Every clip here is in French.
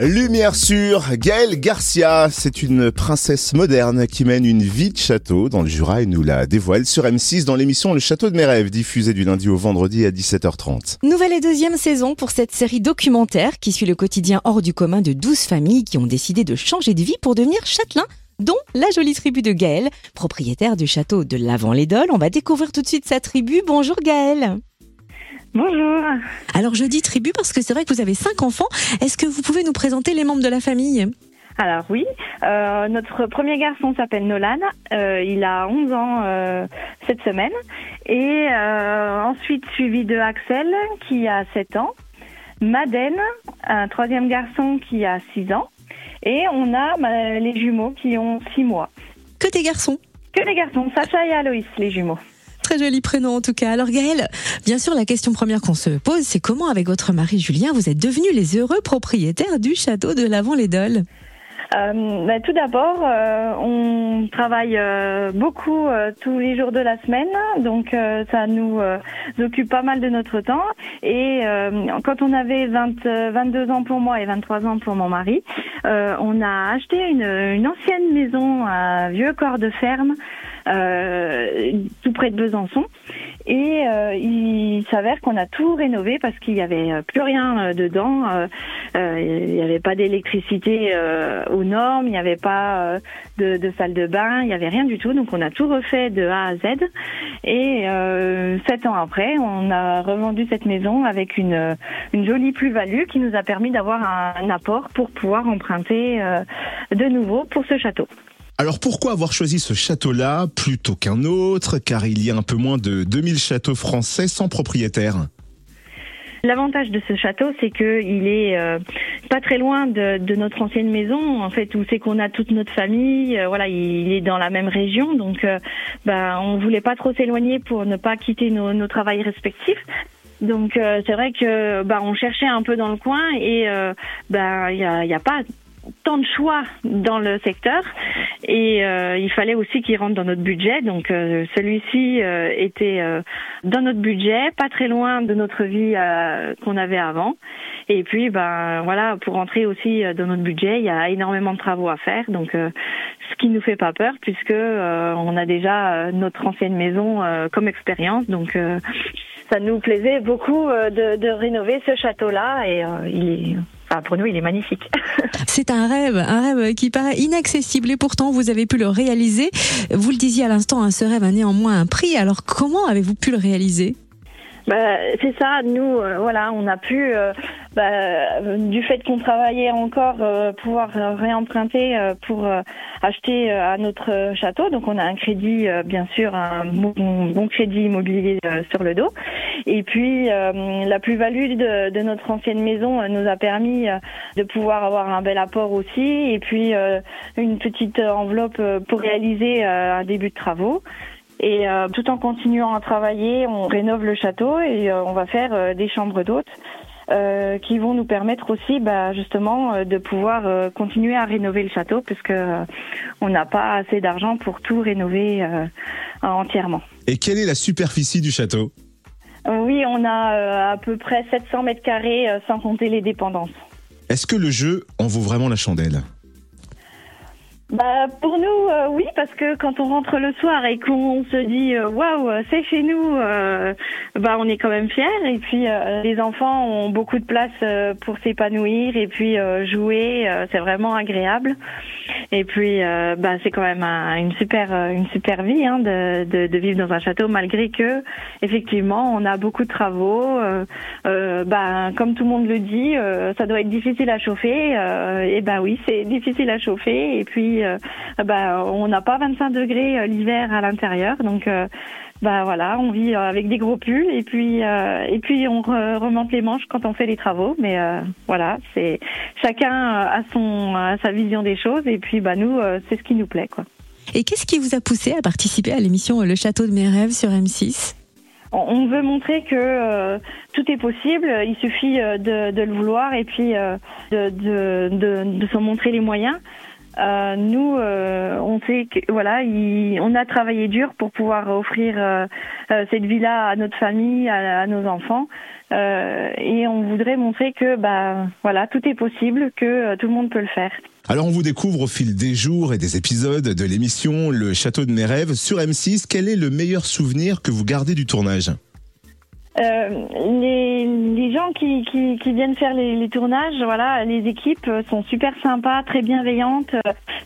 Lumière sur Gaëlle Garcia, c'est une princesse moderne qui mène une vie de château dans le Jura et nous la dévoile sur M6 dans l'émission Le Château de mes rêves, diffusée du lundi au vendredi à 17h30. Nouvelle et deuxième saison pour cette série documentaire qui suit le quotidien hors du commun de 12 familles qui ont décidé de changer de vie pour devenir châtelains dont la jolie tribu de Gaël, propriétaire du château de Lavant-les-Dolles. On va découvrir tout de suite sa tribu. Bonjour Gaël. Bonjour. Alors je dis tribu parce que c'est vrai que vous avez cinq enfants. Est-ce que vous pouvez nous présenter les membres de la famille? Alors oui, euh, notre premier garçon s'appelle Nolan. Euh, il a 11 ans euh, cette semaine. Et ensuite suivi de Axel qui a 7 ans. Madeleine, un troisième garçon qui a 6 ans. Et on a bah, les jumeaux qui ont 6 mois. Que des garçons Que des garçons, Sacha et Aloïs, les jumeaux. Très joli prénom en tout cas. Alors Gaëlle, bien sûr la question première qu'on se pose, c'est comment avec votre mari Julien vous êtes devenus les heureux propriétaires du château de Lavant-les-Dolles euh, bah, tout d'abord, euh, on travaille euh, beaucoup euh, tous les jours de la semaine, donc euh, ça nous occupe pas mal de notre temps. Et quand on avait 20, 22 ans pour moi et 23 ans pour mon mari, on a acheté une, une ancienne maison, un vieux corps de ferme. tout près de Besançon et il s'avère qu'on a tout rénové parce qu'il n'y avait plus rien dedans. Il n'y avait pas d'électricité aux normes, il n'y avait pas de, de, salle de bain, il n'y avait rien du tout. Donc on a tout refait de A à Z. Et euh, sept ans après, on a revendu cette maison avec une, jolie plus-value qui nous a permis d'avoir un, apport pour pouvoir emprunter euh, de nouveau pour ce château. Alors pourquoi avoir choisi ce château-là plutôt qu'un autre? Car il y a un peu moins de 2000 châteaux français sans propriétaire. L'avantage de ce château, c'est que il est euh, pas très loin de, de, notre ancienne maison, en fait, où c'est qu'on a toute notre famille. Euh, voilà, il est dans la même région, donc euh, bah, on voulait pas trop s'éloigner pour ne pas quitter nos, nos travails respectifs. Donc c'est vrai que bah on cherchait un peu dans le coin et bah il y a, y a pas tant de choix dans le secteur et euh, il fallait aussi qu'il rentre dans notre budget. Donc euh, celui-ci euh, était dans notre budget, pas très loin de notre vie qu'on avait avant. Et puis ben voilà, pour rentrer aussi dans notre budget, il y a énormément de travaux à faire. Donc ce qui nous fait pas peur puisque on a déjà notre ancienne maison comme expérience. Donc ça nous plaisait beaucoup de, de rénover ce château-là et il est pour nous, il est magnifique. C'est un rêve, un rêve qui paraît inaccessible et pourtant vous avez pu le réaliser. Vous le disiez à l'instant, hein, ce rêve a néanmoins un prix. Alors comment avez-vous pu le réaliser? Bah, c'est ça, nous, euh, voilà, on a pu, euh, bah, du fait qu'on travaillait encore, euh, pouvoir réemprunter pour acheter à notre château. Donc on a un crédit, bien sûr, un bon, crédit immobilier sur le dos. Et puis la plus-value de, de, notre ancienne maison nous a permis de pouvoir avoir un bel apport aussi, et puis une petite enveloppe pour réaliser un début de travaux. Et euh, tout en continuant à travailler, on rénove le château et euh, on va faire euh, des chambres d'hôtes qui vont nous permettre aussi bah, justement de pouvoir continuer à rénover le château puisque on n'a pas assez d'argent pour tout rénover entièrement. Et quelle est la superficie du château? Oui, on a à peu près 700 mètres carrés sans compter les dépendances. Est-ce que le jeu en vaut vraiment la chandelle? Bah pour nous euh, oui parce que quand on rentre le soir et qu'on se dit euh, waouh c'est chez nous euh, bah on est quand même fiers. Et puis les enfants ont beaucoup de place pour s'épanouir et puis jouer c'est vraiment agréable. Et puis bah c'est quand même une super une super vie hein, de, de, de, vivre dans un château malgré que effectivement on a beaucoup de travaux bah comme tout le monde le dit ça doit être difficile à chauffer et bah oui c'est difficile à chauffer. Et puis euh, bah, on n'a pas 25 degrés euh, l'hiver à l'intérieur, donc euh, bah voilà, on vit avec des gros pulls et puis et puis on remonte les manches quand on fait les travaux. Mais voilà, c'est chacun a son sa vision des choses et puis bah nous c'est ce qui nous plaît quoi. Et qu'est-ce qui vous a poussé à participer à l'émission Le Château de mes rêves sur M6 on veut montrer que tout est possible, il suffit de, le vouloir et puis de, de, de, de s'en montrer les moyens. Euh, nous, euh, on sait que voilà, on a travaillé dur pour pouvoir offrir euh, cette villa à notre famille, à, nos enfants, et on voudrait montrer que bah voilà, tout est possible, que tout le monde peut le faire. Alors on vous découvre au fil des jours et des épisodes de l'émission Le Château de mes rêves sur M6. Quel est le meilleur souvenir que vous gardez du tournage? Euh, les, gens qui, viennent faire les, tournages, voilà, les équipes sont super sympas, très bienveillantes.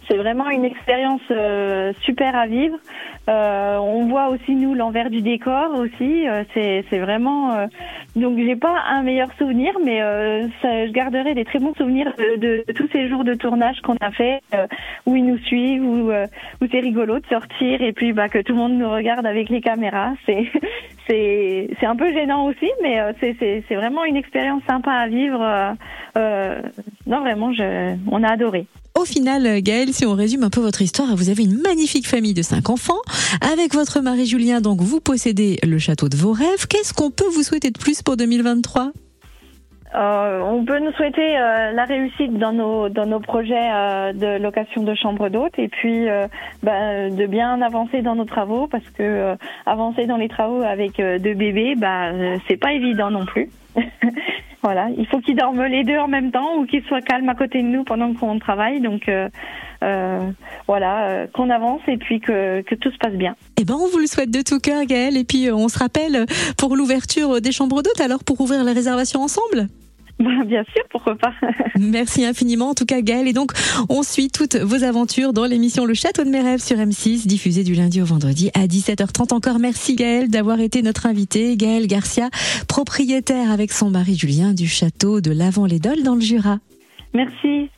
C'est vraiment une expérience euh, super à vivre. Euh, on voit aussi nous l'envers du décor aussi. C'est, vraiment. Donc j'ai pas un meilleur souvenir, mais je garderai des très bons souvenirs de, tous ces jours de tournage qu'on a fait, où ils nous suivent, où, c'est rigolo de sortir et puis bah que tout le monde nous regarde avec les caméras. C'est un peu gênant aussi, mais c'est c'est vraiment une expérience sympa à vivre. non vraiment, on a adoré. Au final, Gaëlle, si on résume un peu votre histoire, vous avez une magnifique famille de cinq enfants. Avec votre mari Julien, donc vous possédez le château de vos rêves. Qu'est-ce qu'on peut vous souhaiter de plus pour 2023 euh, on peut nous souhaiter euh, la réussite dans nos dans nos projets euh, de location de chambres d'hôtes et puis bah, de bien avancer dans nos travaux parce que avancer dans les travaux avec deux bébés, bah c'est pas évident non plus. Voilà, il faut qu'ils dorment les deux en même temps ou qu'ils soient calmes à côté de nous pendant qu'on travaille. Donc voilà, qu'on avance et puis que, que, tout se passe bien. Eh ben, on vous le souhaite de tout cœur, Gaëlle. Et puis on se rappelle pour l'ouverture des chambres d'hôtes, alors pour ouvrir les réservations ensemble. Bah, bien sûr, pourquoi pas. Merci infiniment, en tout cas Gaëlle. Et donc, on suit toutes vos aventures dans l'émission Le Château de mes rêves sur M6, diffusée du lundi au vendredi à 17h30. Encore merci Gaëlle d'avoir été notre invitée. Gaëlle Garcia, propriétaire avec son mari Julien du château de lavant les dans le Jura. Merci.